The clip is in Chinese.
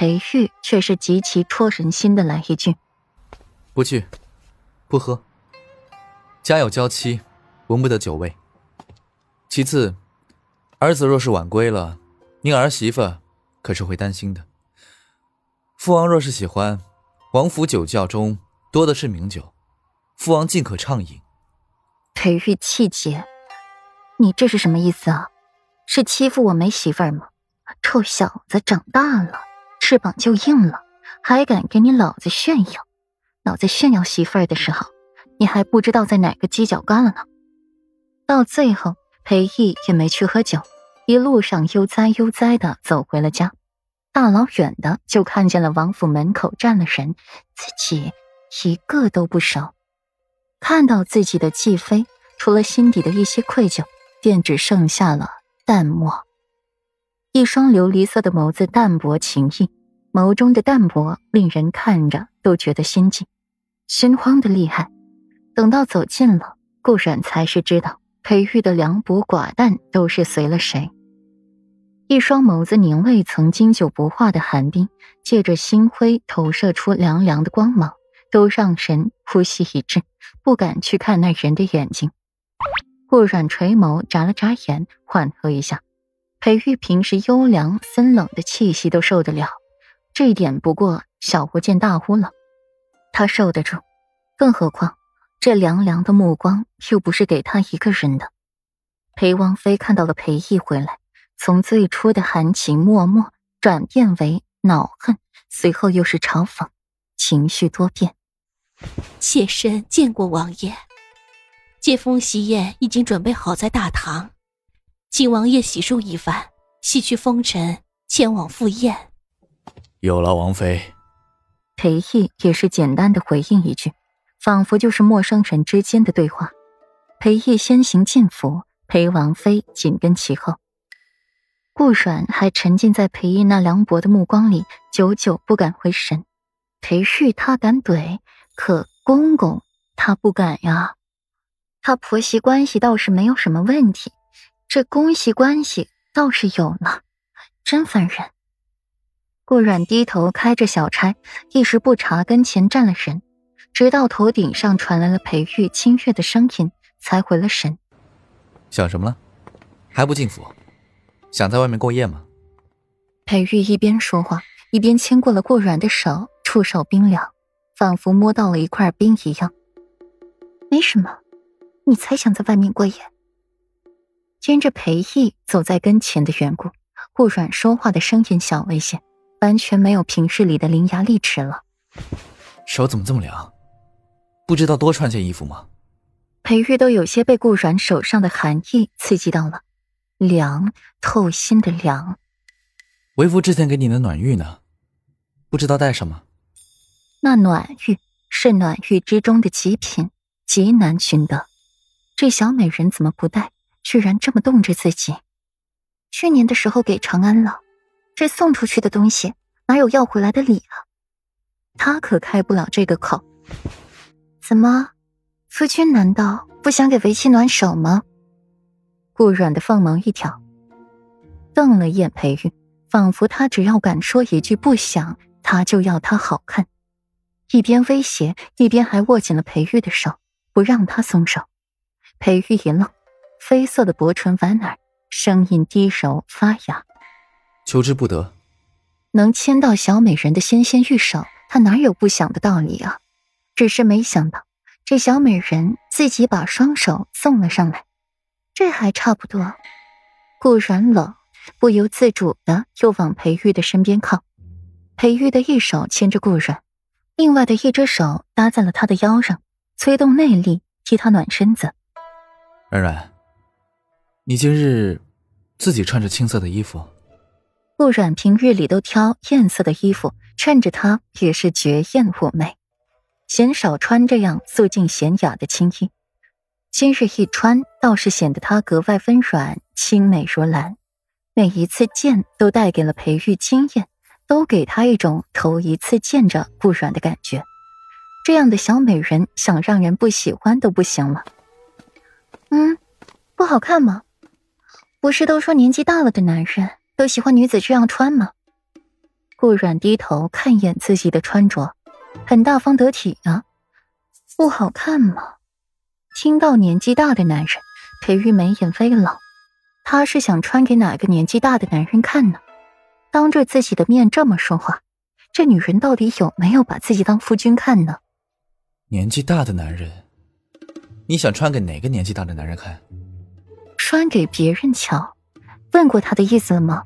裴玉却是极其戳人心的来一句：“不去，不喝。家有娇妻，闻不得酒味。其次，儿子若是晚归了，您儿媳妇可是会担心的。父王若是喜欢，王府酒窖中多的是名酒，父王尽可畅饮。”裴玉气结：“你这是什么意思啊？是欺负我没媳妇儿吗？臭小子，长大了，翅膀就硬了，还敢跟你老子炫耀？老子炫耀媳妇儿的时候，你还不知道在哪个犄角旮旯呢。”到最后，裴毅也没去喝酒，一路上悠哉悠哉的走回了家。大老远的就看见了王府门口站了人，自己一个都不熟。看到自己的继妃，除了心底的一些愧疚，便只剩下了淡漠。一双琉璃色的眸子淡薄情意，眸中的淡泊令人看着都觉得心悸，心慌的厉害。等到走近了，顾阮才是知道裴玉的凉薄寡淡都是随了谁。一双眸子凝了一层经久不化的寒冰，借着星辉投射出凉凉的光芒，都让人呼吸一滞，不敢去看那人的眼睛。顾阮垂眸眨了眨眼，缓和一下。裴玉平时幽凉森冷的气息都受得了，这一点不过小巫见大巫了。他受得住，更何况这凉凉的目光又不是给他一个人的。裴王妃看到了裴毅回来。从最初的含情脉脉转变为恼恨，随后又是嘲讽，情绪多变。妾身见过王爷，接风喜宴已经准备好在大堂，请王爷洗漱一番，洗去风尘，前往赴宴。有劳王妃。裴毅也是简单的回应一句，仿佛就是陌生人之间的对话。裴毅先行进府，裴王妃紧跟其后。顾阮还沉浸在裴毅那凉薄的目光里，久久不敢回神。裴氏他敢怼，可公公他不敢呀。他婆媳关系倒是没有什么问题，这公媳关系倒是有了，真烦人。顾阮低头开着小差，一时不察跟前站了人，直到头顶上传来了裴玉清越的声音，才回了神。想什么了？还不进府？想在外面过夜吗？裴玉一边说话，一边牵过了顾软的手，触手冰凉，仿佛摸到了一块冰一样。没什么，你才想在外面过夜。因着裴毅走在跟前的缘故，顾软说话的声音小了一些，完全没有平日里的伶牙俐齿了。手怎么这么凉？不知道多穿件衣服吗？裴玉都有些被顾软手上的寒意刺激到了。凉透心的凉，为夫之前给你的暖玉呢？不知道带什么？那暖玉是暖玉之中的极品，极难寻得。这小美人怎么不带？居然这么冻着自己。去年的时候给长安了，这送出去的东西哪有要回来的理啊？他可开不了这个口。怎么，夫君难道不想给为妻暖手吗？顾软的凤眸一挑，瞪了一眼裴玉，仿佛他只要敢说一句不想，他就要他好看。一边威胁，一边还握紧了裴玉的手，不让他松手。裴玉一愣，绯色的薄唇莞尔，声音低柔发哑：“求之不得。”能牵到小美人的纤纤玉手，他哪有不想的道理啊？只是没想到，这小美人自己把双手送了上来。这还差不多。顾然冷，不由自主的又往裴玉的身边靠。裴玉的一手牵着顾然，另外的一只手搭在了他的腰上，催动内力替他暖身子。然然，你今日自己穿着青色的衣服。顾然平日里都挑艳色的衣服，衬着她也是绝艳妩媚，鲜少穿这样素净娴雅的青衣。今日一穿，倒是显得她格外温软、清美如兰。每一次见，都带给了裴玉惊艳，都给他一种头一次见着顾软的感觉。这样的小美人，想让人不喜欢都不行了。嗯，不好看吗？不是都说年纪大了的男人都喜欢女子这样穿吗？顾阮低头看一眼自己的穿着，很大方得体啊，不好看吗？听到年纪大的男人，裴玉眉眼微冷，他是想穿给哪个年纪大的男人看呢？当着自己的面这么说话，这女人到底有没有把自己当夫君看呢？年纪大的男人，你想穿给哪个年纪大的男人看？穿给别人瞧，问过他的意思了吗？